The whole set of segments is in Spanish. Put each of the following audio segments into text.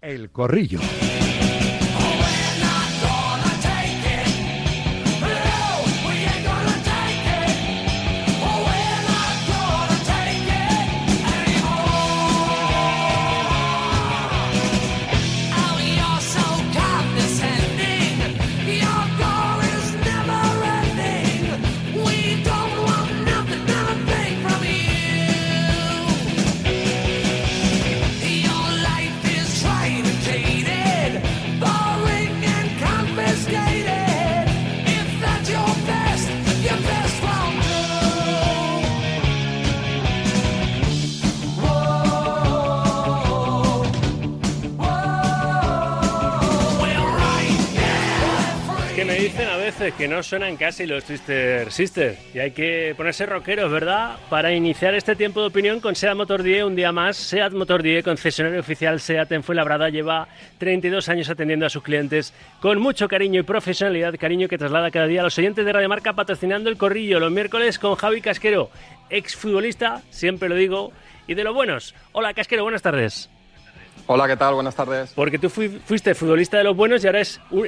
El Corrillo. Que no suenan casi los Twister Sisters. Y hay que ponerse rockeros, ¿verdad? Para iniciar este tiempo de opinión con SEAT Motor 10 un día más. SEAT Motor 10, concesionario oficial SEAT en Fuenlabrada, lleva 32 años atendiendo a sus clientes con mucho cariño y profesionalidad. Cariño que traslada cada día a los oyentes de Radio Marca patrocinando el corrillo los miércoles con Javi Casquero, exfutbolista, siempre lo digo, y de los buenos. Hola Casquero, buenas tardes. Hola, ¿qué tal? Buenas tardes. Porque tú fuiste futbolista de los buenos y ahora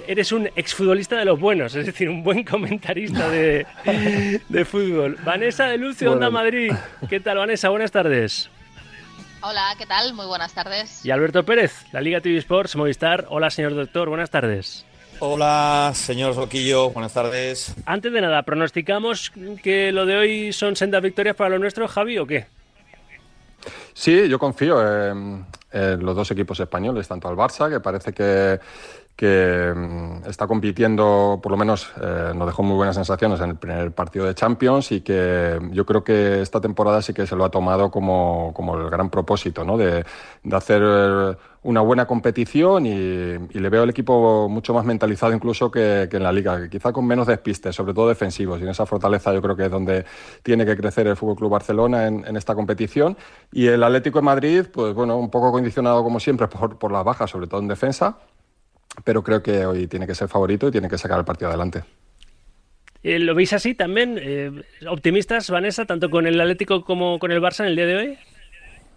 eres un exfutbolista de los buenos, es decir, un buen comentarista de, fútbol. Vanessa de Lucio, Onda Madrid. ¿Qué tal, Vanessa? Buenas tardes. Hola, ¿qué tal? Muy buenas tardes. Y Alberto Pérez, la Liga TV Sports, Movistar. Hola, señor doctor, buenas tardes. Hola, señor Soquillo, buenas tardes. Antes de nada, ¿pronosticamos que lo de hoy son sendas victorias para los nuestros, Javi, o qué? Sí, yo confío en, los dos equipos españoles, tanto al Barça, que parece que, mm, está compitiendo, por lo menos eh, nos dejó muy buenas sensaciones en el primer partido de Champions y que yo creo que esta temporada sí que se lo ha tomado como, el gran propósito, ¿no? de, de hacer una buena competición y, le veo el equipo mucho más mentalizado incluso que, en la liga, quizá con menos despistes, sobre todo defensivos. Y en esa fortaleza yo creo que es donde tiene que crecer el Fútbol Club Barcelona en, esta competición. Y el Atlético de Madrid, pues bueno, un poco condicionado como siempre por, por las bajas, sobre todo en defensa, pero creo que hoy tiene que ser favorito y tiene que sacar el partido adelante. Eh, ¿Lo veis así también? Eh, ¿Optimistas, Vanessa, tanto con el Atlético como con el Barça en el día de hoy?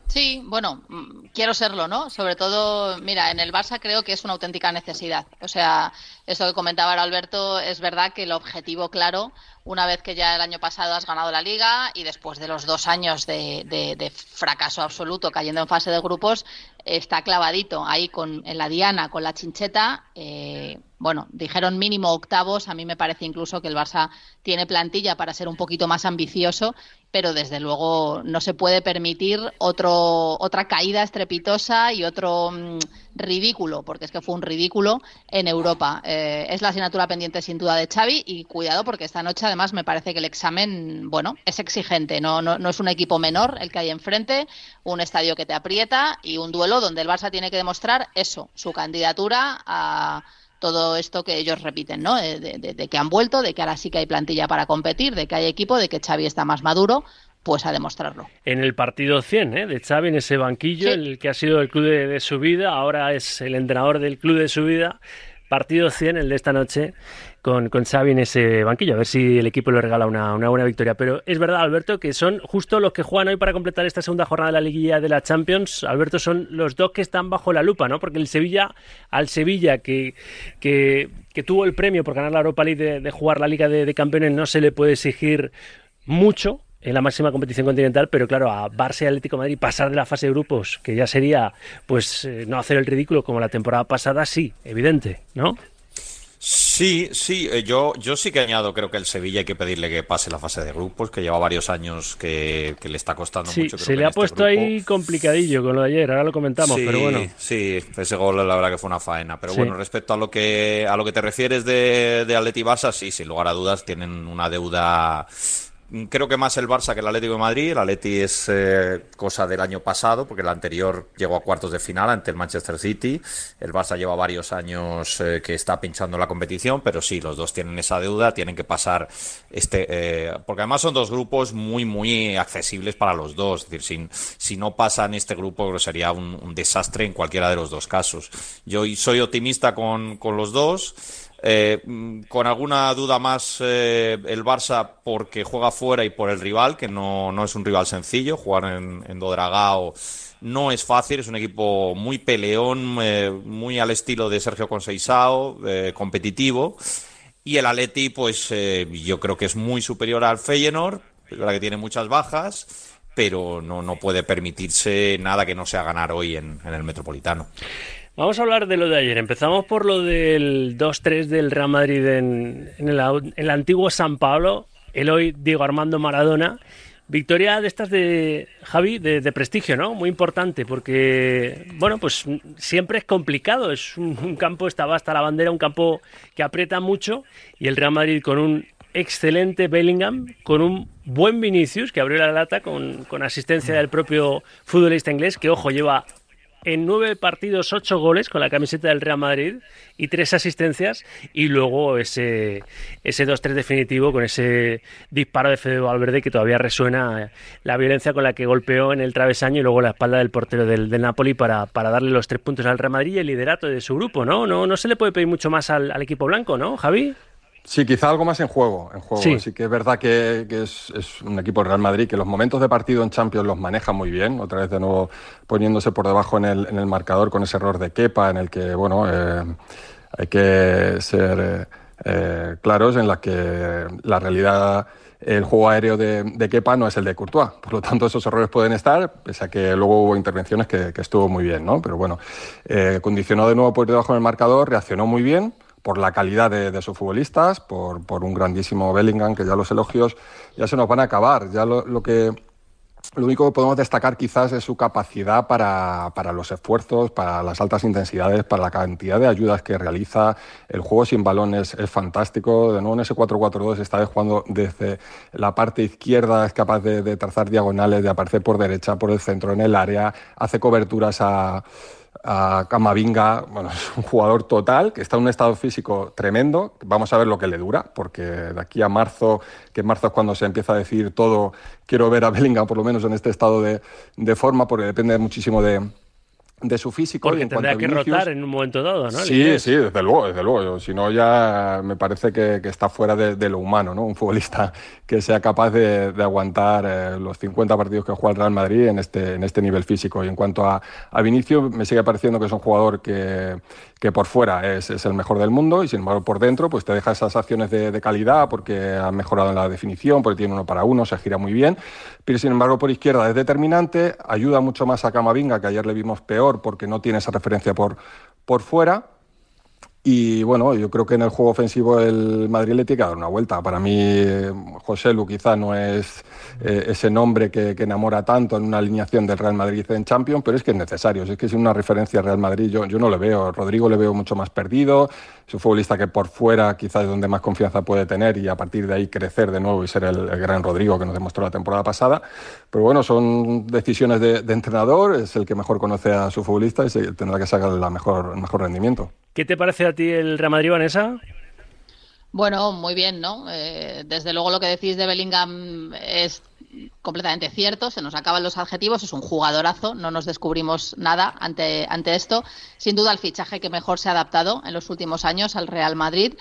Sí, bueno, mm, quiero serlo, ¿no? Sobre todo, mira, en el Barça creo que es una auténtica necesidad. O sea, eso que comentaba Alberto, es verdad que el objetivo claro, una vez que ya el año pasado has ganado la liga y después de los dos años de, fracaso absoluto cayendo en fase de grupos, está clavadito ahí con, en la diana con la chincheta. Eh, bueno, dijeron mínimo octavos, a mí me parece incluso que el Barça tiene plantilla para ser un poquito más ambicioso pero desde luego no se puede permitir otro, otra caída estrepitosa y otro mm, ridículo, porque es que fue un ridículo en Europa. Eh, es la asignatura pendiente sin duda de Xavi y cuidado porque esta noche además me parece que el examen, bueno, es exigente, no, no, no es un equipo menor el que hay enfrente, un estadio que te aprieta y un duelo donde el Barça tiene que demostrar eso, su candidatura a todo esto que ellos repiten, ¿no? De, que han vuelto, de que ahora sí que hay plantilla para competir, de que hay equipo, de que Xavi está más maduro, pues a demostrarlo. En el partido 100, ¿eh? de Xavi en ese banquillo, el que ha sido el club de, su vida, ahora es el entrenador del club de su vida. Partido 100, el de esta noche, con, con Xavi en ese banquillo, a ver si el equipo le regala una, buena victoria. Pero es verdad, Alberto, que son justo los que juegan hoy para completar esta segunda jornada de la liguilla de la Champions. Alberto, son los dos que están bajo la lupa, ¿no? Porque el Sevilla, al Sevilla que, que, tuvo el premio por ganar la Europa League de, jugar la Liga de, Campeones, no se le puede exigir mucho, en la máxima competición continental, pero claro, a Barça y Atlético Madrid pasar de la fase de grupos, que ya sería pues eh, no hacer el ridículo como la temporada pasada, sí, evidente, ¿no? Sí, sí, eh, yo, yo sí que añado, creo que el Sevilla hay que pedirle que pase la fase de grupos, que lleva varios años que, le está costando mucho. se le ha este puesto ahí complicadillo con lo de ayer, ahora lo comentamos, pero bueno. Sí, ese gol la verdad que fue una faena, pero bueno, respecto a lo que a lo que te refieres de, de Atleti Barça, sí, sin lugar a dudas tienen una deuda Creo que más el Barça que el Atlético de Madrid. El Atleti es eh, cosa del año pasado, porque el anterior llegó a cuartos de final ante el Manchester City. El Barça lleva varios años eh, que está pinchando la competición, pero sí, los dos tienen esa deuda, tienen que pasar este. Eh, porque además son dos grupos muy, muy accesibles para los dos. Es decir, si, si no pasan este grupo, sería un, un, desastre en cualquiera de los dos casos. Yo soy optimista con, con los dos. Eh, con alguna duda más eh, el Barça porque juega fuera y por el rival, que no, no es un rival sencillo. Jugar en, en Dodragao no es fácil, es un equipo muy peleón, eh, muy al estilo de Sergio Conceizao, eh, competitivo. Y el Atleti, pues eh, yo creo que es muy superior al Feyenoord, es verdad que tiene muchas bajas, pero no, no puede permitirse nada que no sea ganar hoy en, el Metropolitano. Vamos a hablar de lo de ayer. Empezamos por lo del 2-3 del Real Madrid en, el antiguo San Pablo. El hoy Diego Armando Maradona. Victoria de estas de Javi, de, prestigio, ¿no? Muy importante, porque, bueno, pues siempre es complicado. Es un, campo, estaba hasta la bandera, un campo que aprieta mucho. Y el Real Madrid con un excelente Bellingham, con un buen Vinicius, que abrió la lata con, con asistencia del propio futbolista inglés, que, ojo, lleva en nueve partidos ocho goles con la camiseta del Real Madrid y tres asistencias y luego ese, ese 2-3 definitivo con ese disparo de Fede Valverde que todavía resuena la violencia con la que golpeó en el travesaño y luego la espalda del portero del, del Napoli para, para, darle los tres puntos al Real Madrid y el liderato de su grupo, ¿no? No, no se le puede pedir mucho más al, al equipo blanco, ¿no, Javi? Sí, quizá algo más en juego. En juego. Sí. que es verdad que, es, un equipo Real Madrid que los momentos de partido en Champions los maneja muy bien. Otra vez de nuevo poniéndose por debajo en el, en el marcador con ese error de Kepa en el que, bueno, eh, hay que ser eh, claros en la que la realidad el juego aéreo de, de, Kepa no es el de Courtois. Por lo tanto, esos errores pueden estar, pese a que luego hubo intervenciones que, estuvo muy bien, ¿no? Pero bueno, eh, condicionó de nuevo por debajo en el marcador, reaccionó muy bien por la calidad de, sus futbolistas, por, por, un grandísimo Bellingham, que ya los elogios ya se nos van a acabar. Ya lo, lo que lo único que podemos destacar quizás es su capacidad para, para, los esfuerzos, para las altas intensidades, para la cantidad de ayudas que realiza. El juego sin balón es, fantástico. De nuevo en ese 4-4-2 esta vez jugando desde la parte izquierda, es capaz de, de trazar diagonales, de aparecer por derecha, por el centro, en el área, hace coberturas a a Camavinga, bueno, es un jugador total que está en un estado físico tremendo. Vamos a ver lo que le dura, porque de aquí a marzo, que en marzo es cuando se empieza a decir todo, quiero ver a Bellingham por lo menos en este estado de, de forma, porque depende muchísimo de, de su físico. Porque y en tendrá que rotar en un momento dado, ¿no? Sí, sí, desde luego, desde luego. Si no, ya me parece que, está fuera de, lo humano, ¿no? Un futbolista que sea capaz de, aguantar eh, los 50 partidos que juega el Real Madrid en este, en este nivel físico. Y en cuanto a, a Vinicio, me sigue pareciendo que es un jugador que, que por fuera es, es, el mejor del mundo y sin embargo por dentro pues te deja esas acciones de, de calidad porque ha mejorado en la definición, porque tiene uno para uno, se gira muy bien pero sin embargo por izquierda es determinante, ayuda mucho más a Camavinga, que ayer le vimos peor porque no tiene esa referencia por, por fuera. Y bueno, yo creo que en el juego ofensivo el Madrid le tiene que dar una vuelta. Para mí, José Lu quizá no es eh, ese nombre que, enamora tanto en una alineación del Real Madrid en Champions, pero es que es necesario. es que es una referencia al Real Madrid, yo, yo no le veo. Rodrigo le veo mucho más perdido. Es un futbolista que por fuera quizás es donde más confianza puede tener y a partir de ahí crecer de nuevo y ser el, gran Rodrigo que nos demostró la temporada pasada. Pero bueno, son decisiones de, entrenador, es el que mejor conoce a su futbolista y tendrá que sacar la mejor, el mejor rendimiento. ¿Qué te parece el Real Madrid, Vanessa? Bueno, muy bien, ¿no? Eh, desde luego lo que decís de Bellingham es completamente cierto, se nos acaban los adjetivos, es un jugadorazo, no nos descubrimos nada ante, ante esto. Sin duda el fichaje que mejor se ha adaptado en los últimos años al Real Madrid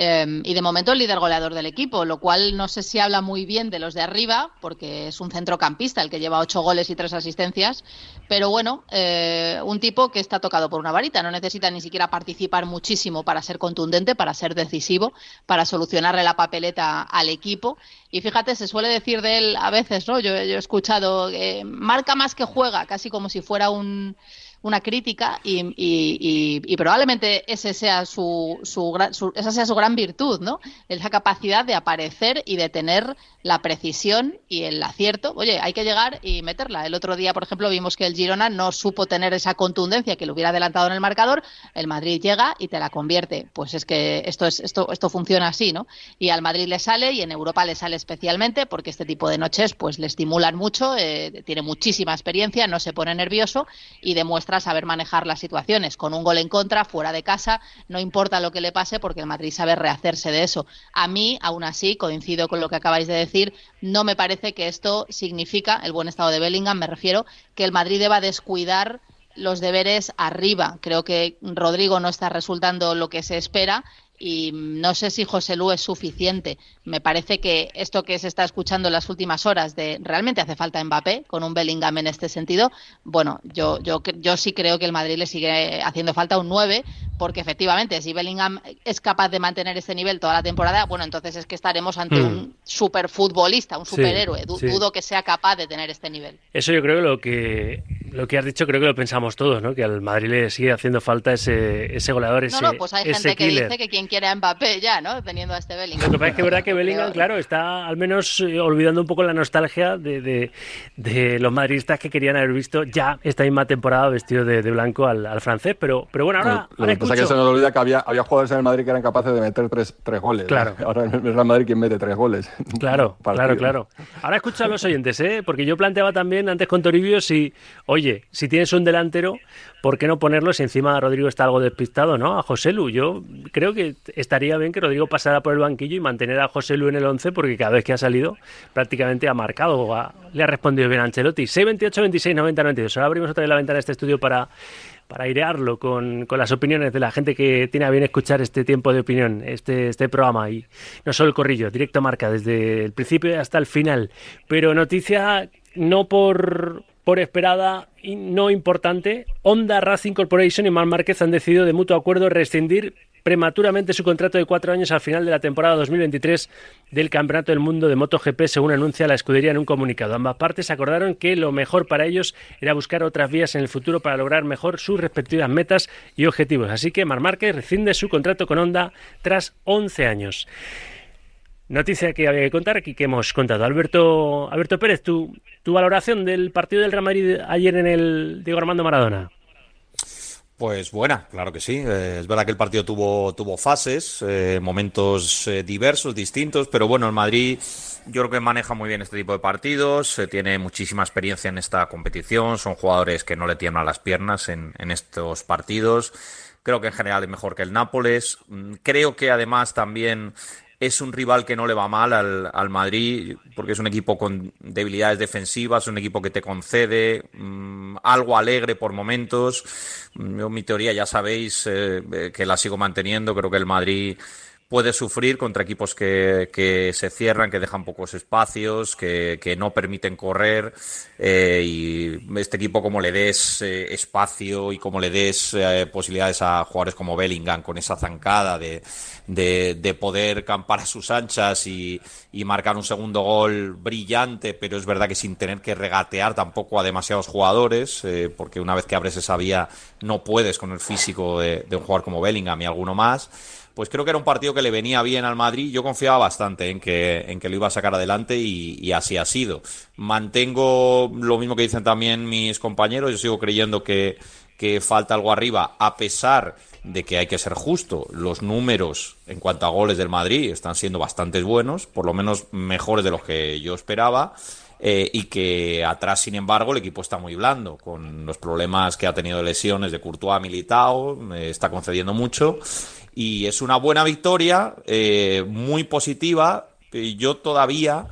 Em, y de momento el líder goleador del equipo, lo cual no sé si habla muy bien de los de arriba, porque es un centrocampista el que lleva ocho goles y tres asistencias, pero bueno, eh, un tipo que está tocado por una varita, no necesita ni siquiera participar muchísimo para ser contundente, para ser decisivo, para solucionarle la papeleta al equipo. Y fíjate, se suele decir de él a veces, ¿no? Yo, he escuchado, eh, marca más que juega, casi como si fuera un una crítica y, y, probablemente ese sea su, su, esa sea su gran virtud, ¿no? Esa capacidad de aparecer y de tener la precisión y el acierto. Oye, hay que llegar y meterla. El otro día, por ejemplo, vimos que el Girona no supo tener esa contundencia que lo hubiera adelantado en el marcador. El Madrid llega y te la convierte. Pues es que esto es esto esto funciona así, ¿no? Y al Madrid le sale y en Europa le sale especialmente porque este tipo de noches pues le estimulan mucho, eh, tiene muchísima experiencia, no se pone nervioso y demuestra saber manejar las situaciones con un gol en contra fuera de casa, no importa lo que le pase porque el Madrid sabe rehacerse de eso. A mí, aún así, coincido con lo que acabáis de decir, no me parece que esto significa, el buen estado de Bellingham, me refiero, que el Madrid deba descuidar los deberes arriba. Creo que Rodrigo no está resultando lo que se espera y no sé si José Lu es suficiente. Me parece que esto que se está escuchando en las últimas horas de realmente hace falta Mbappé con un Bellingham en este sentido, bueno, yo, yo, yo sí creo que el Madrid le sigue haciendo falta un 9 porque efectivamente si Bellingham es capaz de mantener este nivel toda la temporada, bueno, entonces es que estaremos ante un hmm. superfutbolista, un superhéroe. Dudo que sea capaz de tener este nivel. Eso yo creo que lo que lo que has dicho creo que lo pensamos todos, ¿no? Que al Madrid le sigue haciendo falta ese, ese goleador, ese No, no, pues hay gente que dice que quien quiere a Mbappé ya, ¿no? Teniendo a este Bellingham. Lo que pasa es que es verdad que Bellingham, claro, está al menos eh, olvidando un poco la nostalgia de, de, los madridistas que querían haber visto ya esta misma temporada vestido de, blanco al, al, francés, pero, pero bueno, ahora, lo, que pasa es que se nos olvida que había, había jugadores en el Madrid que eran capaces de meter tres, tres goles. Claro. Ahora es el Madrid quien mete tres goles. Claro, claro, claro. Ahora escucha a los oyentes, ¿eh? Porque yo planteaba también antes con Toribio si, oye, si tienes un delantero, ¿por qué no ponerlo si encima Rodrigo está algo despistado, ¿no? A José Lu. Yo creo que estaría bien que Rodrigo pasara por el banquillo y mantener a José Lu en el 11 porque cada vez que ha salido prácticamente ha marcado, le ha respondido bien a Ancelotti. 628 26 90 92. Ahora abrimos otra vez la ventana de este estudio para para airearlo con, con, las opiniones de la gente que tiene a bien escuchar este tiempo de opinión, este, este programa. Y no solo el corrillo, directo marca desde el principio hasta el final. Pero noticia no por, por esperada y no importante, Honda Racing Corporation y Mar Márquez han decidido de mutuo acuerdo rescindir prematuramente su contrato de cuatro años al final de la temporada 2023 del Campeonato del Mundo de MotoGP, según anuncia la escudería en un comunicado. Ambas partes acordaron que lo mejor para ellos era buscar otras vías en el futuro para lograr mejor sus respectivas metas y objetivos. Así que Mar Márquez rescinde su contrato con Honda tras 11 años. Noticia que había que contar aquí que hemos contado. Alberto, Alberto Pérez, tu, tu valoración del partido del Real Madrid ayer en el Diego Armando Maradona. Pues buena, claro que sí. Eh, es verdad que el partido tuvo, tuvo fases, eh, momentos eh, diversos, distintos, pero bueno, el Madrid yo creo que maneja muy bien este tipo de partidos, tiene muchísima experiencia en esta competición, son jugadores que no le tiemblan las piernas en, en estos partidos. Creo que en general es mejor que el Nápoles. Mm, creo que además también es un rival que no le va mal al, al, Madrid, porque es un equipo con debilidades defensivas, un equipo que te concede mm, algo alegre por momentos. Yo, mi teoría, ya sabéis eh, que la sigo manteniendo, creo que el Madrid puede sufrir contra equipos que, que, se cierran, que dejan pocos espacios, que, que no permiten correr. Eh, y este equipo, como le des eh, espacio y como le des eh, posibilidades a jugadores como Bellingham con esa zancada de, de, de poder campar a sus anchas y, y, marcar un segundo gol brillante, pero es verdad que sin tener que regatear tampoco a demasiados jugadores, eh, porque una vez que abres esa vía no puedes con el físico de un jugador como Bellingham y alguno más pues creo que era un partido que le venía bien al Madrid. Yo confiaba bastante en que, en que lo iba a sacar adelante y, así ha sido. Mantengo lo mismo que dicen también mis compañeros. Yo sigo creyendo que, que falta algo arriba, a pesar de que hay que ser justo. Los números en cuanto a goles del Madrid están siendo bastante buenos, por lo menos mejores de los que yo esperaba. Eh, y que atrás, sin embargo, el equipo está muy blando, con los problemas que ha tenido de lesiones de Courtois, Militao, eh, está concediendo mucho y es una buena victoria, eh, muy positiva. Yo todavía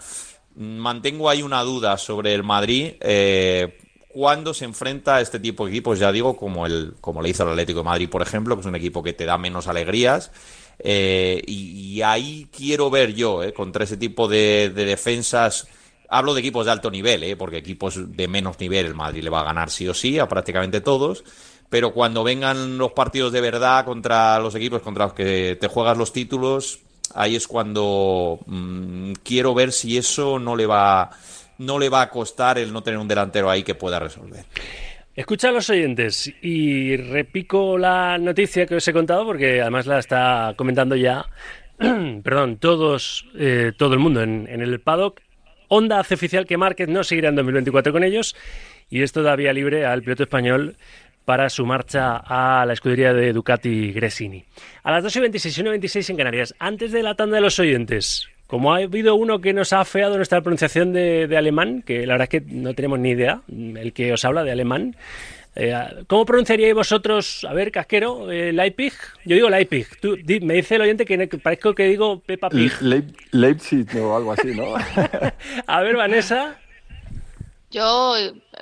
mantengo ahí una duda sobre el Madrid eh, cuando se enfrenta a este tipo de equipos, ya digo, como, el, como le hizo el Atlético de Madrid, por ejemplo, que es un equipo que te da menos alegrías. Eh, y, ahí quiero ver yo, contra ese tipo de, de, defensas, hablo de equipos de alto nivel, porque equipos de menos nivel el Madrid le va a ganar sí o sí a prácticamente todos pero cuando vengan los partidos de verdad contra los equipos contra los que te juegas los títulos, ahí es cuando mm, quiero ver si eso no le va no le va a costar el no tener un delantero ahí que pueda resolver. Escucha a los oyentes y repico la noticia que os he contado porque además la está comentando ya, perdón, todos, eh, todo el mundo en, el paddock. Honda hace oficial que Márquez no seguirá en 2024 con ellos y es todavía libre al piloto español para su marcha a la escudería de Ducati Gresini. A las 2 y 26 y 1 26 en Canarias, antes de la tanda de los oyentes, como ha habido uno que nos ha afeado nuestra pronunciación de, alemán, que la verdad es que no tenemos ni idea, el que os habla de alemán, eh, ¿Cómo pronunciaríais vosotros, a ver, casquero, eh, Leipzig? Yo digo Leipzig. Tú, me dice el oyente que parezco que digo Peppa Pig. Leipzig o algo así, ¿no? a ver, Vanessa. Yo,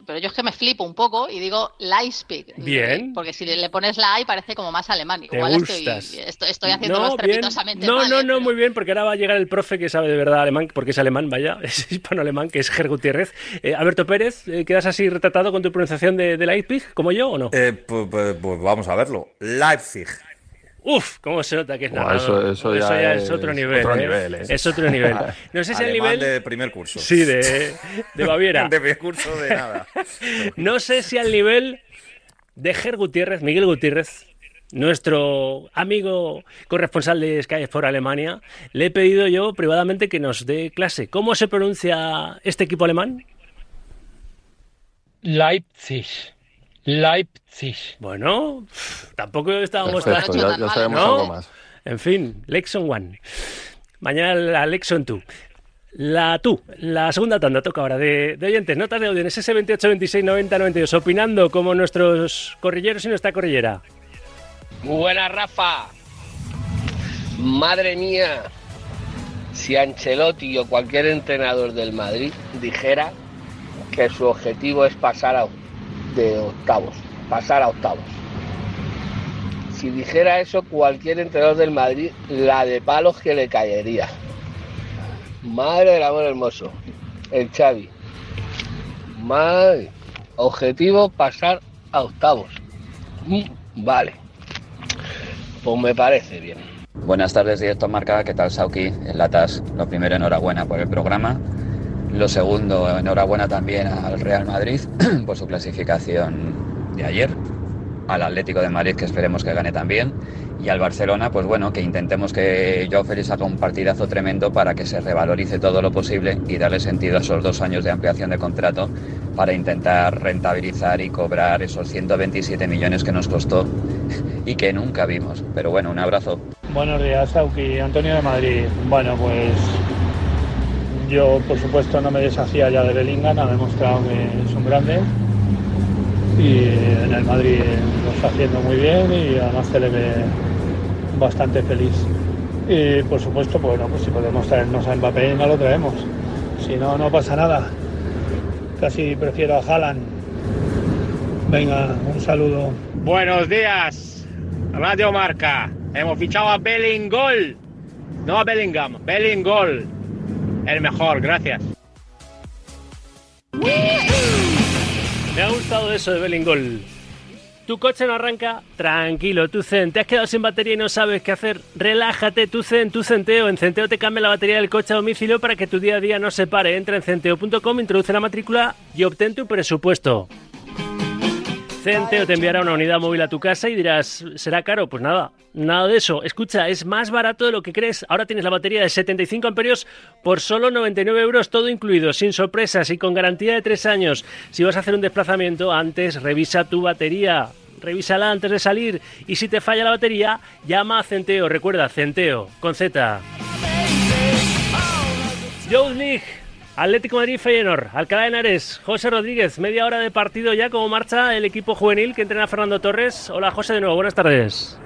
pero yo es que me flipo un poco y digo Leipzig. Bien. Porque si le pones la I parece como más alemán. Te Igual gustas. estoy, estoy, haciendo No, estrepitosamente bien. No, mal, no, ¿eh? no, Pero- muy bien, porque ahora va a llegar el profe que sabe de verdad alemán, porque es alemán, vaya, es hispano-alemán, que es Ger Gutiérrez. Eh, Alberto Pérez, eh, ¿quedas así retratado con tu pronunciación de, de Leipzig, como yo o no? Eh, pues, pues- pues vamos a verlo. Leipzig. Uf, cómo se nota que es narrador. eso- eso ya es, es otro nivel. otro ¿eh? nivel, ¿eh? Es otro nivel. No sé si el Alemán nivel... de primer curso. Sí, de, de Baviera. De primer curso de nada. No sé si al nivel de Ger Gutiérrez, Miguel Gutiérrez, nuestro amigo corresponsal de Sky Sport Alemania, le he pedido yo privadamente que nos dé clase. ¿Cómo se pronuncia este equipo alemán? Leipzig. Leipzig. Bueno, tampoco estábamos Perfecto, tan... ya, tan ya mal, sabemos ¿no? algo más. En fin, Lexon One. Mañana la Lexon 2. La tú, la segunda tanda toca ahora de, de oyentes, notas de audio en ese 28 26 90 92, opinando como nuestros corrilleros y nuestra corrillera. Muy buena, Rafa. Madre mía, si Ancelotti o cualquier entrenador del Madrid dijera que su objetivo es pasar a, de octavos, pasar a octavos. Si dijera eso cualquier entrenador del Madrid, la de palos que le caería. Madre del amor hermoso, el Xavi. Madre, objetivo pasar a octavos. Mm, Vale. Pues me parece bien. Buenas tardes, directo Marca. ¿Qué tal, Sauki? En Latas. Lo primero, enhorabuena por el programa. Lo segundo, enhorabuena también al Real Madrid por su clasificación de ayer. Al Atlético de Madrid, que esperemos que gane también. Y al Barcelona, pues bueno, que intentemos que Joao Félix haga un partidazo tremendo para que se revalorice todo lo posible y darle sentido a esos dos años de ampliación de contrato para intentar rentabilizar y cobrar esos 127 millones que nos costó y que nunca vimos. Pero bueno, un abrazo. Buenos días, Sauki. Antonio de Madrid. Bueno, pues yo, por supuesto, no me deshacía ya de Bellingham. Ha demostrado que es un grande. Y en el Madrid lo está haciendo muy bien y además se le ve bastante feliz. Y por supuesto, pues, bueno, pues si podemos traernos a Mbappé, no lo traemos. Si no, no pasa nada. Casi prefiero a Haaland. Venga, un saludo. Buenos días, Radio Marca. Hemos fichado a Bellingol. No a Bellingham, Bellingol. El mejor, gracias. Me ha gustado eso de Bellingol. Tu coche no arranca, tranquilo, tu Zen. Te has quedado sin batería y no sabes qué hacer. Relájate, tu Zen, tu Centeo. En Centeo te cambia la batería del coche a domicilio para que tu día a día no se pare. Entra en centeo.com, introduce la matrícula y obtén tu presupuesto. Centeo te enviará una unidad móvil a tu casa y dirás, ¿será caro? Pues nada, nada de eso. Escucha, es más barato de lo que crees. Ahora tienes la batería de 75 amperios por solo 99 euros, todo incluido, sin sorpresas y con garantía de 3 años. Si vas a hacer un desplazamiento, antes revisa tu batería. Revísala antes de salir y si te falla la batería, llama a Centeo. Recuerda, Centeo, con Z. Youth League, Atlético Madrid Feyenoord, Alcalá de Henares, José Rodríguez, media hora de partido ya, ¿cómo marcha el equipo juvenil que entrena Fernando Torres? Hola José de nuevo, buenas tardes.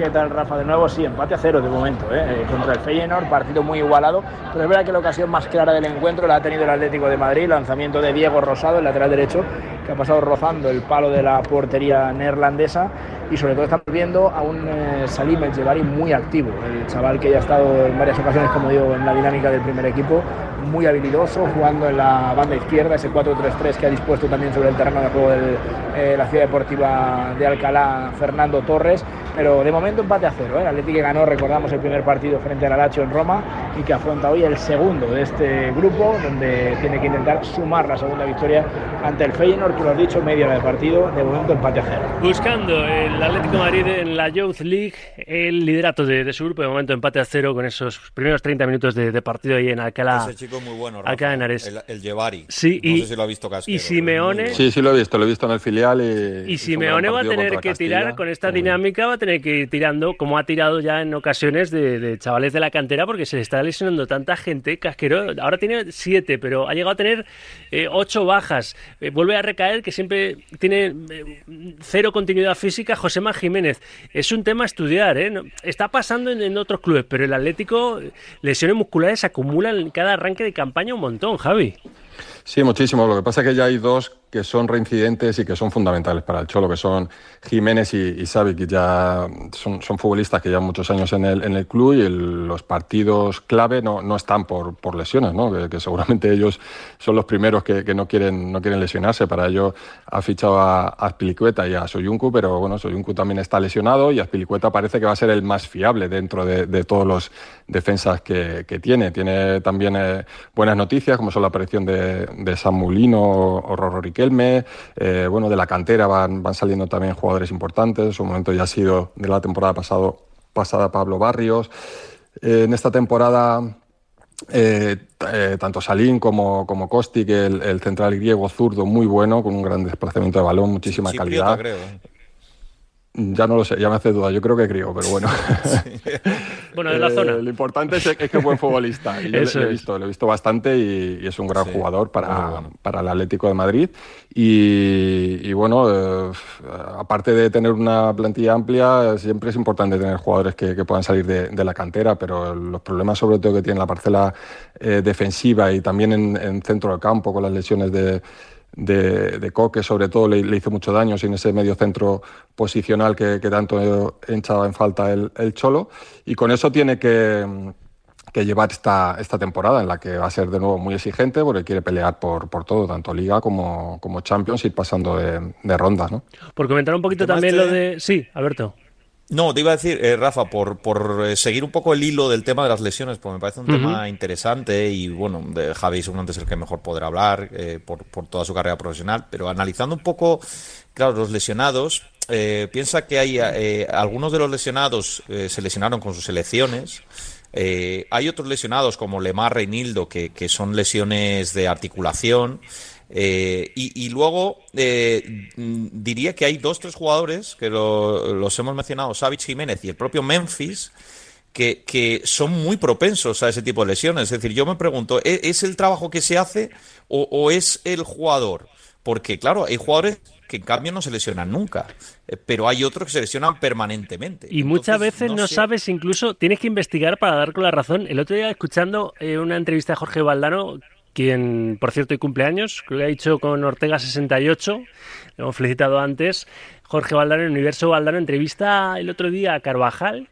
¿Qué tal, Rafa? De nuevo, sí, empate a cero de momento, ¿eh? Eh, contra el Feyenoord, partido muy igualado, pero es verdad que la ocasión más clara del encuentro la ha tenido el Atlético de Madrid, lanzamiento de Diego Rosado, el lateral derecho, que ha pasado rozando el palo de la portería neerlandesa y sobre todo estamos viendo a un eh, Salim El Jebari muy activo, el chaval que ya ha estado en varias ocasiones, como digo, en la dinámica del primer equipo, muy habilidoso, jugando en la banda izquierda, ese 4-3-3 que ha dispuesto también sobre el terreno de juego de la ciudad deportiva de Alcalá, Fernando Torres, pero de momento empate a cero. ¿eh? El Atlético que ganó, recordamos, el primer partido frente al Alacho en Roma y que afronta hoy el segundo de este grupo, donde tiene que intentar sumar la segunda victoria ante el Feyenoord, que lo has dicho, media hora de partido, de momento empate a cero. Buscando el Atlético de Madrid en la Youth League, el liderato de, de su grupo, de momento empate a cero con esos primeros 30 minutos de, de partido ahí en Alcalá. Chico muy bueno. El, el Jevari. Sí, no y- sé si lo ha visto Casquero. y Simeone- Sí, sí lo he visto, lo he visto en el filial y... Y Simeone va a tener que Castilla. tirar con esta dinámica, va a tener que ir tirando, como ha tirado ya en ocasiones de, de chavales de la cantera, porque se le está lesionando tanta gente. Casquero ahora tiene siete, pero ha llegado a tener eh, ocho bajas. Eh, vuelve a recaer, que siempre tiene eh, cero continuidad física, Josema Jiménez. Es un tema a estudiar, ¿eh? Está pasando en, en otros clubes, pero el Atlético, lesiones musculares se acumulan en cada arranque de campaña un montón, Javi. Sí, muchísimo. Lo que pasa es que ya hay dos que son reincidentes y que son fundamentales para el Cholo, que son Jiménez y, y Xavi, que ya son, futbolistas que llevan muchos años en el, en el club y los partidos clave no, no están por, por lesiones, ¿no? Que, seguramente ellos son los primeros que, no, quieren, no quieren lesionarse. Para ello ha fichado a, a Aspilicueta y a Soyuncu, pero bueno, Soyuncu también está lesionado y Aspilicueta parece que va a ser el más fiable dentro de, de todos los defensas que, que tiene. Tiene también eh, buenas noticias, como son la aparición de, de San Mulino o, o Rorrique Riquelme, eh, bueno, de la cantera van, van saliendo también jugadores importantes, en su momento ya ha sido de la temporada pasado, pasada Pablo Barrios. Eh, en esta temporada eh, eh, tanto Salín como, como Kostic, el, el, central griego zurdo, muy bueno, con un gran desplazamiento de balón, muchísima calidad. Creo. Ya no lo sé, ya me hace duda. Yo creo que Griego, pero bueno. Sí. Bueno, de la zona. Eh, lo importante es, es, que es buen futbolista. Y yo lo, he visto, lo he visto bastante y, y es un gran sí, jugador para, bueno. para, el Atlético de Madrid. Y, y bueno, eh, aparte de tener una plantilla amplia, siempre es importante tener jugadores que, que puedan salir de, de, la cantera, pero los problemas sobre todo que tiene la parcela eh, defensiva y también en, en centro del campo con las lesiones de de, de Coque, sobre todo, le, le, hizo mucho daño sin ese medio centro posicional que, que tanto echaba en falta el, el, Cholo. Y con eso tiene que, que llevar esta, esta temporada en la que va a ser de nuevo muy exigente porque quiere pelear por, por todo, tanto Liga como, como Champions, ir pasando de, de rondas. ¿no? Por comentar un poquito también lo de. Sí, Alberto. No, te iba a decir, eh, Rafa, por, por eh, seguir un poco el hilo del tema de las lesiones, porque me parece un uh -huh. tema interesante y bueno, de Javi seguramente es el que mejor podrá hablar eh, por, por, toda su carrera profesional, pero analizando un poco, claro, los lesionados, eh, piensa que hay eh, algunos de los lesionados se lesionaron con sus selecciones. hay otros lesionados como Lemar Reinildo, que, que son lesiones de articulación. Eh, y, y, luego eh, diría que hay dos, tres jugadores que lo, los hemos mencionado, Savich Jiménez y el propio Memphis, que, que, son muy propensos a ese tipo de lesiones. Es decir, yo me pregunto, ¿es, es el trabajo que se hace o, o, es el jugador? Porque, claro, hay jugadores que en cambio no se lesionan nunca, eh, pero hay otros que se lesionan permanentemente. Y Entonces, muchas veces no, no sé... sabes, incluso tienes que investigar para dar con la razón. El otro día, escuchando una entrevista de Jorge Valdano, quien, por cierto, y cumpleaños, que lo ha dicho con Ortega 68, lo hemos felicitado antes, Jorge Valdano, en Universo Valdano, entrevista el otro día a Carvajal,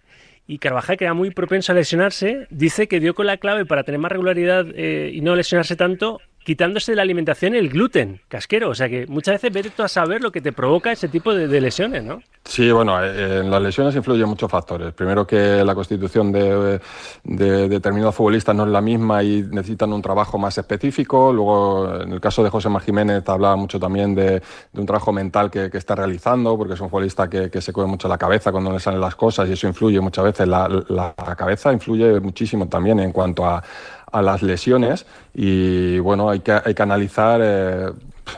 y Carvajal, que era muy propenso a lesionarse, dice que dio con la clave para tener más regularidad eh, y no lesionarse tanto quitándose de la alimentación el gluten casquero. O sea que muchas veces vete tú a saber lo que te provoca ese tipo de, lesiones, ¿no? Sí, bueno, eh, en las lesiones influyen muchos factores. Primero que la constitución de, de, determinados futbolistas no es la misma y necesitan un trabajo más específico. Luego, en el caso de José Mar Jiménez, hablaba mucho también de, un trabajo mental que, está realizando, porque es un futbolista que, se coge mucho la cabeza cuando le salen las cosas y eso influye muchas veces. La cabeza influye muchísimo también en cuanto a a las lesiones y bueno, hay que, hay que analizar eh,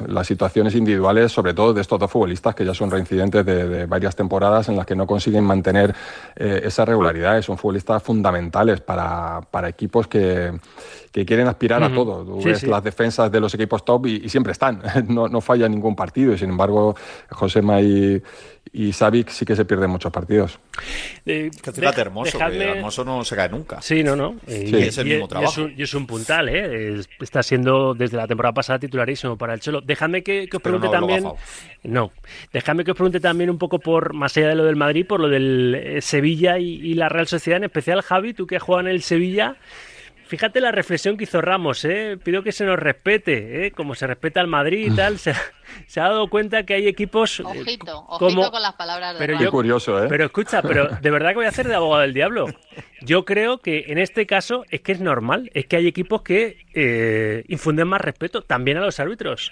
las situaciones individuales, sobre todo de estos dos futbolistas que ya son reincidentes de, varias temporadas en las que no consiguen mantener eh, esa regularidad. Son futbolistas fundamentales para, para equipos que, que, quieren aspirar uh -huh. a todo. Tú sí, ves sí. las defensas de los equipos top y, y siempre están, no, no, falla ningún partido. Y sin embargo, Josema y, y Savic sí que se pierden muchos partidos. Eh, fíjate, hermoso, dejadme... que hermoso no se cae nunca. Sí, no, no. Y, sí. es el mismo trabajo. Y es, un, y es un puntal, ¿eh? Está siendo desde la temporada pasada titularísimo para el Cholo. Dejadme que, que os pregunte no, también. No, dejadme que os pregunte también un poco por, más allá de lo del Madrid, por lo del eh, Sevilla y, y la Real Sociedad, en especial Javi, tú que has jugado en el Sevilla. Fíjate la reflexión que hizo Ramos, ¿eh? pido que se nos respete, ¿eh? como se respeta al Madrid y tal. Se, se, ha dado cuenta que hay equipos. Eh, ojito, ojito como... con las palabras de pero yo, curioso, ¿eh? Pero escucha, pero de verdad que voy a hacer de abogado del diablo. Yo creo que en este caso es que es normal, es que hay equipos que eh, infunden más respeto también a los árbitros.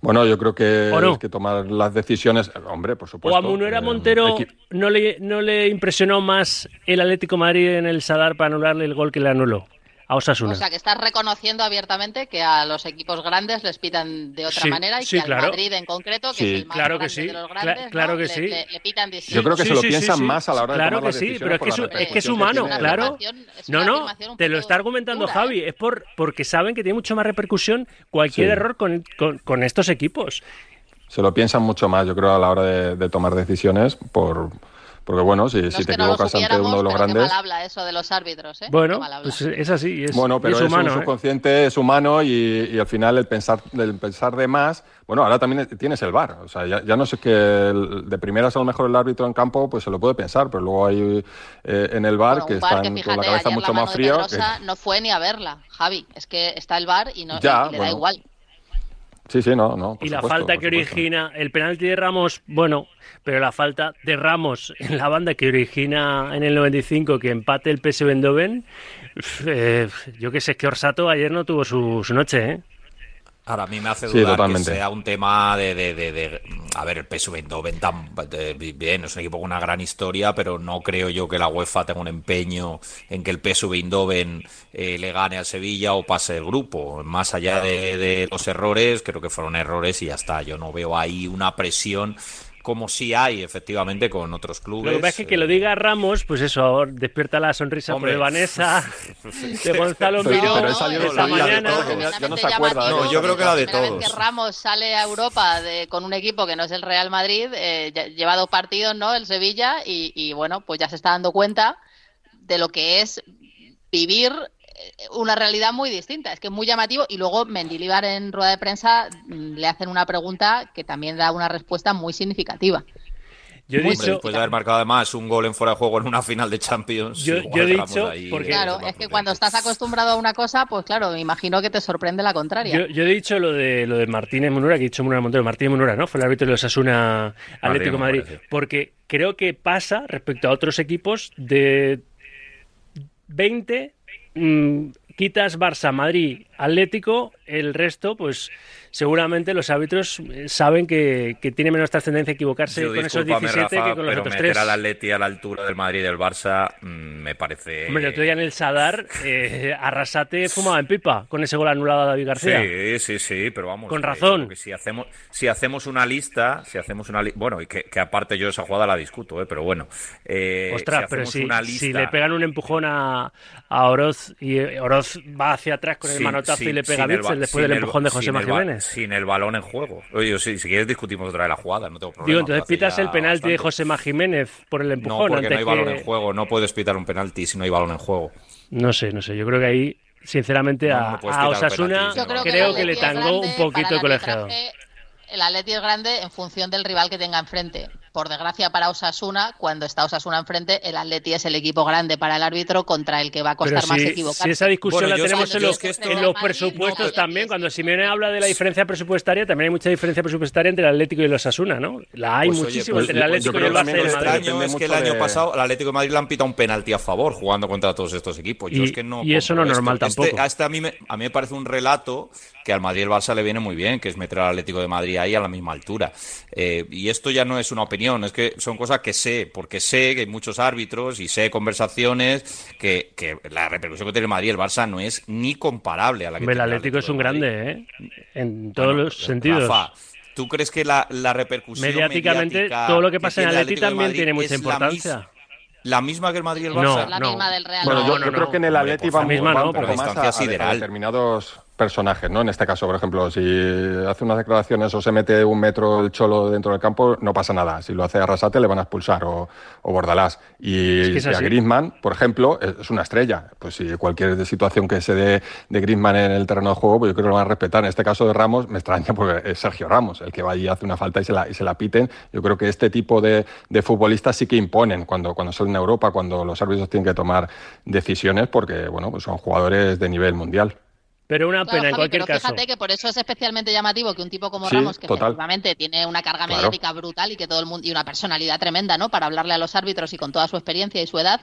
Bueno, yo creo que no? hay que tomar las decisiones. Hombre, por supuesto. ¿O a Montero eh, no, le, no le impresionó más el Atlético Madrid en el Sadar para anularle el gol que le anuló? A Osasuna. O sea, que estás reconociendo abiertamente que a los equipos grandes les pitan de otra sí, manera y sí, que claro. al Madrid en concreto, que sí, es el más claro grande que sí. de los grandes, Cla claro ¿no? que le, sí. le, le, pitan distinto. Yo creo que se lo piensan más a la hora de claro tomar que sí, pero es que, es, es que es humano, claro. Es no, no, te lo está argumentando pura, Javi, ¿eh? es por porque saben que tiene mucho más repercusión cualquier error con, con, con estos equipos se lo piensan mucho más, yo creo, a la hora de, de tomar decisiones por porque bueno, si, si te equivocas ante uno de los grandes... Qué mal habla eso de los árbitros, ¿eh? Bueno, pues es así. Es, bueno, pero es, humano, un ¿eh? subconsciente, es humano y, y, al final el pensar, el pensar de más... Bueno, ahora también tienes el VAR. O sea, ya, ya no sé que el, de primeras a lo mejor el árbitro en campo pues se lo puede pensar, pero luego hay eh, en el VAR bueno, que están que fíjate, con la cabeza mucho la más frío. Que... No fue ni a verla, Javi. Es que está el VAR y, no, ya, y le bueno. da igual. Sí, sí, no, no. y la supuesto, falta que origina el penalti de Ramos, bueno, pero la falta de Ramos en la banda que origina en el 95 que empate el PSV Eindhoven, eh, yo que sé, es que Orsato ayer no tuvo su, su noche, ¿eh? Ahora, a mí me hace Sí, dudar que sea un tema de, de, de, de- A ver, el PSV Eindhoven tan de- bien, es un equipo con una gran historia, pero no creo yo que la UEFA tenga un empeño en que el PSV Eindhoven eh, le gane al Sevilla o pase el grupo. Más allá de, de los errores, creo que fueron errores y ya está. Yo no veo ahí una presión como si hay efectivamente con otros clubes. Lo que pasa es que que lo diga Ramos, pues eso, despierta la sonrisa Hombre. por de Vanessa, de Gonzalo Miró, pero esa yo no mañana. ya- ya no se acuerda. No, yo creo que la de todos. vez que Ramos sale a Europa de- con un equipo que no es el Real Madrid, eh, ya- lleva dos partidos, ¿no? El Sevilla, y, y, bueno, pues ya se está dando cuenta de lo que es vivir eh, una realidad muy distinta. Es que es muy llamativo. Y luego Mendilibar en rueda de prensa mm, le hacen una pregunta que también da una respuesta muy significativa. Yo he Hombre, dicho, después de haber marcado además un gol en fuera de juego en una final de Champions. Yo- he dicho, ahí porque- Claro, es que cuando estás acostumbrado a una cosa, pues claro, me imagino que te sorprende la contraria. yo, yo he dicho lo de lo de Martínez Munura, que he dicho Munera Montero, Martínez Munura, ¿no? Fue el árbitro de los Asuna Atlético Madrid. Madrid. Porque creo que pasa respecto a otros equipos de 20 mm, quitas Barça, Madrid, Atlético, el resto, pues seguramente los árbitros eh, saben que, que tiene menos trascendencia equivocarse Yo, con esos discúlpame, 17 Rafa, que con los pero otros meter tres. al Atleti a la altura del Madrid y del Barça mm, me parece... Hombre, el otro día en el Sadar, eh, Arrasate fumaba en pipa con ese gol anulado a David García. Sí, sí, sí, pero vamos. Con que- razón. que si hacemos, si hacemos una lista, si hacemos una li- bueno, y que, que aparte yo esa jugada la discuto, ¿eh? pero bueno. eh, Ostras, si pero si, una si le pegan un empujón a, a Oroz y eh, Oroz va hacia atrás con el sin- manotazo sin- y le pega a Bitzel después del el- empujón de José Jiménez. Sin el balón en juego. Oye, si, si quieres discutimos otra vez la jugada, no tengo problema. Digo, entonces pitas el penalti de. José Jiménez por el No, empujón porque antes no hay balón en juego. No puedes pitar un penalti si no hay balón en juego. No sé, no sé. Yo creo que ahí, sinceramente, No, a, no Osasuna creo, que le tangó un poquito el colegiado. El Atleti es grande en función del rival que tenga enfrente. Por desgracia para Osasuna, cuando está Osasuna enfrente, el Atleti es el equipo grande para el árbitro contra el que va a Pero costar más si, equivocarse. si esa discusión Bueno, la tenemos en los, es que esto- en los Madrid, presupuestos no, también, es- cuando Simeone habla de la diferencia presupuestaria, también hay mucha diferencia presupuestaria entre el Atlético y el Osasuna, ¿no? La hay Pues, oye, muchísimo pues, entre el Atlético y el Barça lo extraño es que el año de- pasado el Atlético de Madrid le han pitado un penalti a favor jugando contra todos estos equipos. Yo Y- es que no y eso no es normal. Este- tampoco. a este a mí, me, a mí me parece un relato que al Madrid y el Barça le viene muy bien, que es meter al Atlético de Madrid ahí a la misma altura. Eh, y esto ya no es una opinión, es que son cosas que sé, porque sé que hay muchos árbitros y sé conversaciones que, que la repercusión que tiene el Madrid y el Barça no es ni comparable a la que Hombre, el tiene Atlético es un grande, ¿eh? En todos Bueno, los sentidos. Rafa, ¿tú crees que la, la repercusión Mediáticamente, mediática todo lo que pasa en tiene el Atleti Atlético también tiene mucha la importancia. mis- La misma que el Madrid y el No, Barça. la no. misma del Real Bueno, yo, Madrid. yo no, creo no. que en el Atleti por van, misma van no, un poco pero más distancia a, determinados personajes, ¿no? En este caso, por ejemplo, si hace unas declaraciones o se mete un metro el cholo dentro del campo, no pasa nada. Si lo hace Arrasate, le van a expulsar o, o Bordalás. Y, Es que es y a. Griezmann, por ejemplo, es una estrella. Pues si cualquier situación que se dé de Griezmann en el terreno de juego, pues yo creo que lo van a respetar. En este caso de Ramos, me extraña porque es Sergio Ramos el que va allí y hace una falta y se la, y se la piten. Yo creo que este tipo de, de futbolistas sí que imponen cuando, cuando salen a Europa, cuando los árbitros tienen que tomar decisiones, porque bueno, pues son jugadores de nivel mundial. Pero una Claro, pena en cualquier pero caso. fíjate que por eso es especialmente llamativo que un tipo como Sí, Ramos, que total. efectivamente tiene una carga Claro. mediática brutal y que todo el mundo y una personalidad tremenda, ¿no? Para hablarle a los árbitros y con toda su experiencia y su edad,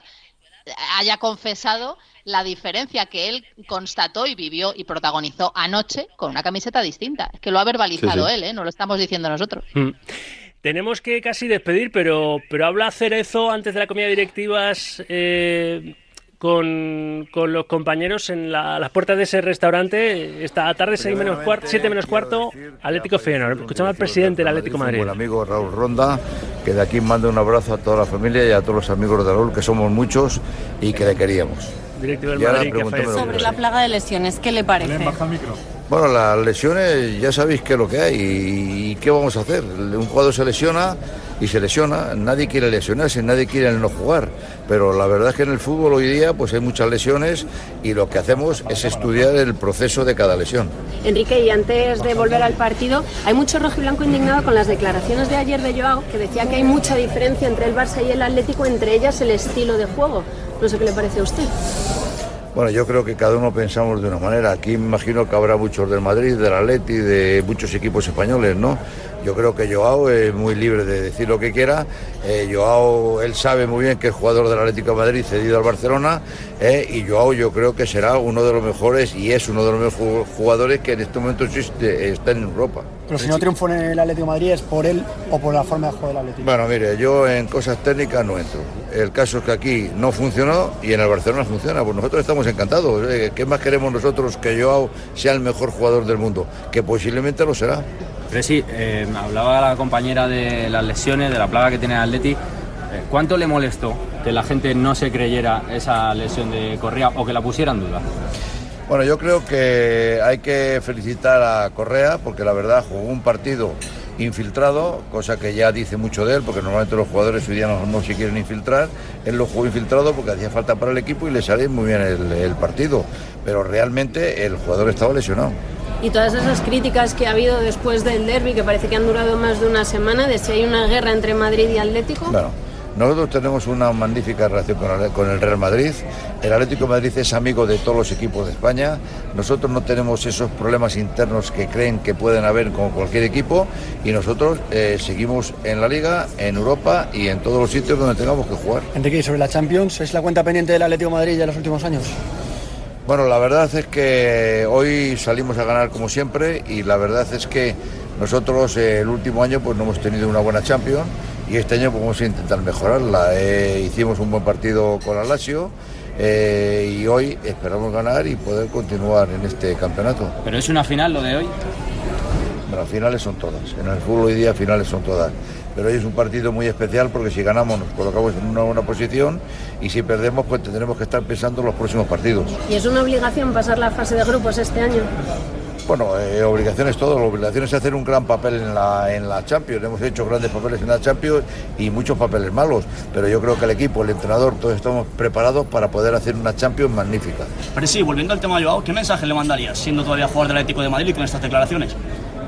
haya confesado la diferencia que él constató y vivió y protagonizó anoche con una camiseta distinta. Es que lo ha verbalizado Sí, sí. él, ¿eh? No lo estamos diciendo nosotros. Mm. Tenemos que casi despedir, pero, pero habla Cerezo antes de la comida de directivas eh, con, con los compañeros en la- las puertas de ese restaurante. Esta tarde, 6 menos cuarto, 7 menos cuarto, Atlético Feyenoord. Escuchamos al presidente del Atlético Madrid. Buen amigo Raúl Ronda, que de aquí manda un abrazo a toda la familia y a todos los amigos de Raúl, que somos muchos y que le queríamos. Directivo del Y ahora Madrid Sobre la plaga de lesiones, ¿qué le parece? Bueno, las lesiones ya sabéis qué es lo que hay y, qué vamos a hacer. Un jugador se lesiona y se lesiona, nadie quiere lesionarse, nadie quiere no jugar, pero la verdad es que en el fútbol hoy día pues hay muchas lesiones y lo que hacemos es estudiar el proceso de cada lesión. Enrique, y antes de volver al partido, hay mucho rojo y blanco indignado con las declaraciones de ayer de Joao, que decía que hay mucha diferencia entre el Barça y el Atlético, entre ellas el estilo de juego. No sé qué le parece a usted. Bueno, yo creo que cada uno pensamos de una manera. Aquí imagino que habrá muchos del Madrid, del Atleti, de muchos equipos españoles, ¿no? Yo creo que Joao es muy libre de decir lo que quiera. Eh, Joao, él sabe muy bien que es jugador del Atlético de Madrid cedido al Barcelona. Eh, y Joao yo creo que será uno de los mejores y es uno de los mejores jugadores que en este momento existe, está en Europa. Pero si no triunfó en el Atlético de Madrid, ¿es por él o por la forma de jugar del Atlético? Bueno, mire, yo en cosas técnicas no entro. El caso es que aquí no funcionó y en el Barcelona funciona. Pues nosotros estamos encantados. ¿eh? ¿Qué más queremos nosotros que Joao sea el mejor jugador del mundo? Que posiblemente lo será. Pero sí, eh, hablaba la compañera de las lesiones, de la plaga que tiene el Atleti. Eh, ¿Cuánto le molestó que la gente no se creyera esa lesión de Correa o que la pusiera en duda? Bueno, yo creo que hay que felicitar a Correa porque la verdad jugó un partido infiltrado, cosa que ya dice mucho de él, porque normalmente los jugadores hoy día no, se quieren infiltrar. Él lo jugó infiltrado porque hacía falta para el equipo y le salió muy bien el, partido, pero realmente el jugador estaba lesionado. Y todas esas críticas que ha habido después del derby, que parece que han durado más de una semana, de si hay una guerra entre Madrid y Atlético. Nosotros tenemos una magnífica relación con el Real Madrid. El Atlético de Madrid es amigo de todos los equipos de España. Nosotros no tenemos esos problemas internos que creen que pueden haber con cualquier equipo y nosotros eh, seguimos en la Liga, en Europa y en todos los sitios donde tengamos que jugar. Enrique, ¿y sobre la Champions es la cuenta pendiente del Atlético de Madrid ya en los últimos años? Bueno, la verdad es que hoy salimos a ganar como siempre y la verdad es que nosotros eh, el último año pues no hemos tenido una buena Champions y este año vamos a intentar mejorarla. Eh, hicimos un buen partido con el Lazio eh, y hoy esperamos ganar y poder continuar en este campeonato. ¿Pero es una final lo de hoy? Bueno, finales son todas. En el fútbol hoy día finales son todas. Pero hoy es un partido muy especial porque si ganamos nos colocamos en una buena posición y si perdemos pues tendremos que estar pensando en los próximos partidos. ¿Y es una obligación pasar la fase de grupos este año? Bueno, eh, obligaciones todo, la obligación es hacer un gran papel en la, en la Champions. Hemos hecho grandes papeles en la Champions y muchos papeles malos, pero yo creo que el equipo, el entrenador, todos estamos preparados para poder hacer una Champions magnífica. Pero sí, volviendo al tema de Joao, ¿qué mensaje le mandarías siendo todavía jugador del Atlético de Madrid y con estas declaraciones?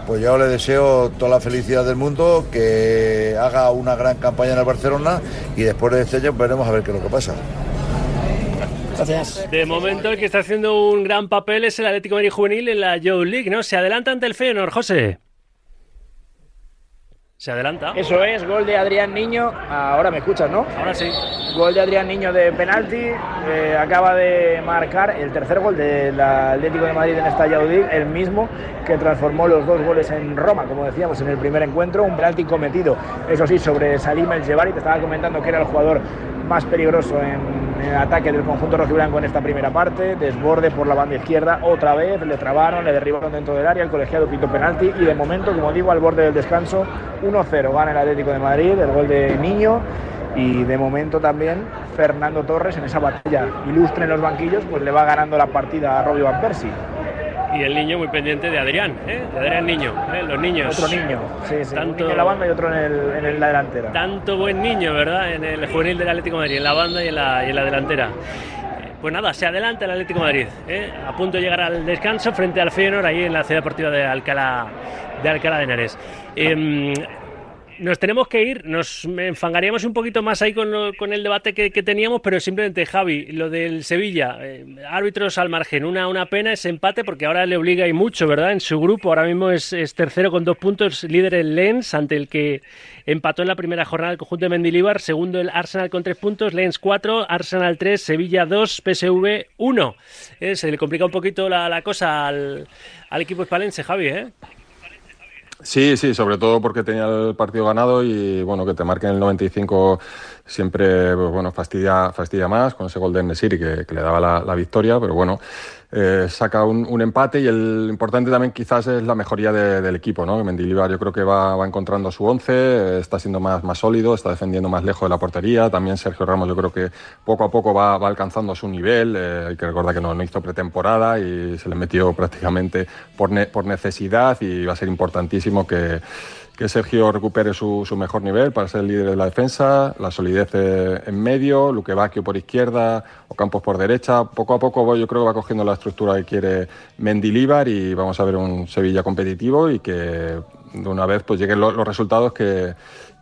Pues yo le deseo toda la felicidad del mundo, que haga una gran campaña en el Barcelona y después de este año veremos a ver qué es lo que pasa. De momento el que está haciendo un gran papel es el Atlético de Madrid Juvenil en la Joe League, ¿no? Se adelanta ante el Feyenoord, José. Se adelanta. Eso es, gol de Adrián Niño. Ahora me escuchas, ¿no? Ahora sí. Gol de Adrián Niño de penalti. Eh, acaba de marcar el tercer gol del Atlético de Madrid en esta League, el mismo que transformó los dos goles en Roma, como decíamos en el primer encuentro. Un penalti cometido, eso sí, sobre Salim El Jebari. Te estaba comentando que era el jugador más peligroso en, el ataque del conjunto rojiblanco en esta primera parte. Desborde por la banda izquierda otra vez, le trabaron, le derribaron dentro del área, el colegiado pito penalti y de momento, como digo, al borde del descanso, 1-0 gana el Atlético de Madrid, el gol de Niño. Y de momento también Fernando Torres en esa batalla ilustre en los banquillos, pues le va ganando la partida a Robbie Van Persie y el niño muy pendiente de Adrián, ¿eh? de Adrián Niño, ¿eh? los niños. Otro niño, sí, sí. Tanto, en la banda y otro en, el, la delantera. Tanto buen niño, ¿verdad? En el juvenil del Atlético de Madrid, en la banda y en la, y en la delantera. Pues nada, se adelanta el Atlético de Madrid, ¿eh? a punto de llegar al descanso frente al Feyenoord ahí en la ciudad deportiva de Alcalá de Alcalá de Henares. Em, nos tenemos que ir, nos enfangaríamos un poquito más ahí con, el debate que, teníamos, pero simplemente, Javi, lo del Sevilla, eh, árbitros al margen, una, una pena ese empate porque ahora le obliga y mucho, ¿verdad? En su grupo, ahora mismo es, tercero con dos puntos, líder el Lens, ante el que empató en la primera jornada el conjunto de Mendilibar, segundo el Arsenal con tres puntos, Lens cuatro, Arsenal tres, Sevilla dos, PSV uno. Eh, se le complica un poquito la, cosa al, al equipo espalense, Javi, ¿eh? Sí, sí, sobre todo porque tenía el partido ganado y bueno, que te marquen el 95 siempre, pues, bueno, fastidia, fastidia más con ese gol de Nesiri que, que le daba la, la, victoria, pero bueno, eh, saca un, un, empate y el importante también quizás es la mejoría de, del equipo, ¿no? Mendilibar yo creo que va, va encontrando su once, eh, está siendo más, más sólido, está defendiendo más lejos de la portería, también Sergio Ramos yo creo que poco a poco va, va alcanzando su nivel, eh, hay que recordar que no, no, hizo pretemporada y se le metió prácticamente por, ne por necesidad y va a ser importantísimo que que Sergio recupere su, su, mejor nivel para ser el líder de la defensa, la solidez en medio, Luque Bacchio por izquierda o Campos por derecha. Poco a poco yo creo que va cogiendo la estructura que quiere Mendilíbar y vamos a ver un Sevilla competitivo y que de una vez pues lleguen los, los resultados que,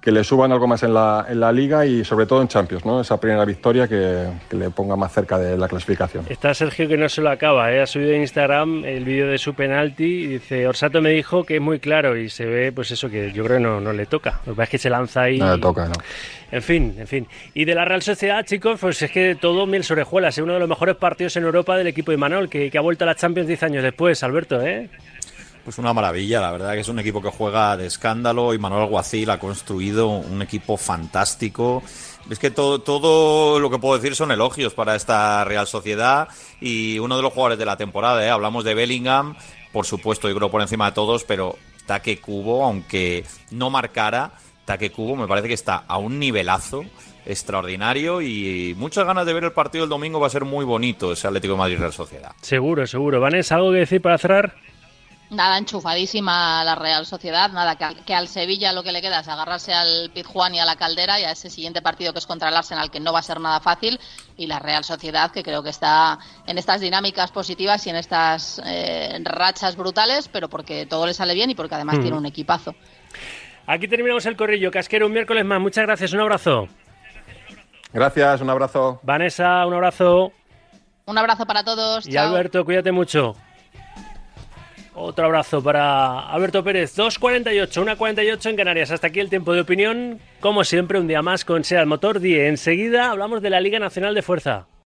que le suban algo más en la, en la liga y sobre todo en Champions, ¿no? Esa primera victoria que, que, le ponga más cerca de la clasificación. Está Sergio que no se lo acaba, ¿eh? ha subido en Instagram el vídeo de su penalti y dice, Orsato me dijo que es muy claro y se ve pues eso que yo creo que no, no le toca. Lo que es que se lanza ahí. No le toca, no. En fin, en fin. Y de la Real Sociedad, chicos, pues es que todo mil orejuelas. Es uno de los mejores partidos en Europa del equipo de Manuel, que, que ha vuelto a la Champions 10 años después, Alberto, ¿eh? Pues una maravilla, la verdad que es un equipo que juega de escándalo y Manuel Alguacil ha construido un equipo fantástico. Es que todo, todo lo que puedo decir son elogios para esta Real Sociedad y uno de los jugadores de la temporada, ¿eh? hablamos de Bellingham, por supuesto, yo creo por encima de todos, pero Taque Cubo, aunque no marcara, Taque Cubo me parece que está a un nivelazo extraordinario y muchas ganas de ver el partido el domingo, va a ser muy bonito ese Atlético de Madrid Real Sociedad. Seguro, seguro. Vanessa, ¿algo que decir para cerrar? Nada, enchufadísima la Real Sociedad, nada, que, que, al Sevilla lo que le queda es agarrarse al Pizjuán y a la Caldera y a ese siguiente partido que es contra el Arsenal, que no va a ser nada fácil, y la Real Sociedad, que creo que está en estas dinámicas positivas y en estas eh, rachas brutales, pero porque todo le sale bien y porque además mm. tiene un equipazo. Aquí terminamos el corrillo, Casquero, un miércoles más, muchas gracias, un abrazo. Gracias, un abrazo. Vanessa, un abrazo. Un abrazo para todos. Y Chao. Alberto, cuídate mucho. Otro abrazo para Alberto Pérez. 2.48, 1.48 en Canarias. Hasta aquí el tiempo de opinión. Como siempre, un día más con SEAT Motor 10. Enseguida hablamos de la Liga Nacional de Fuerza.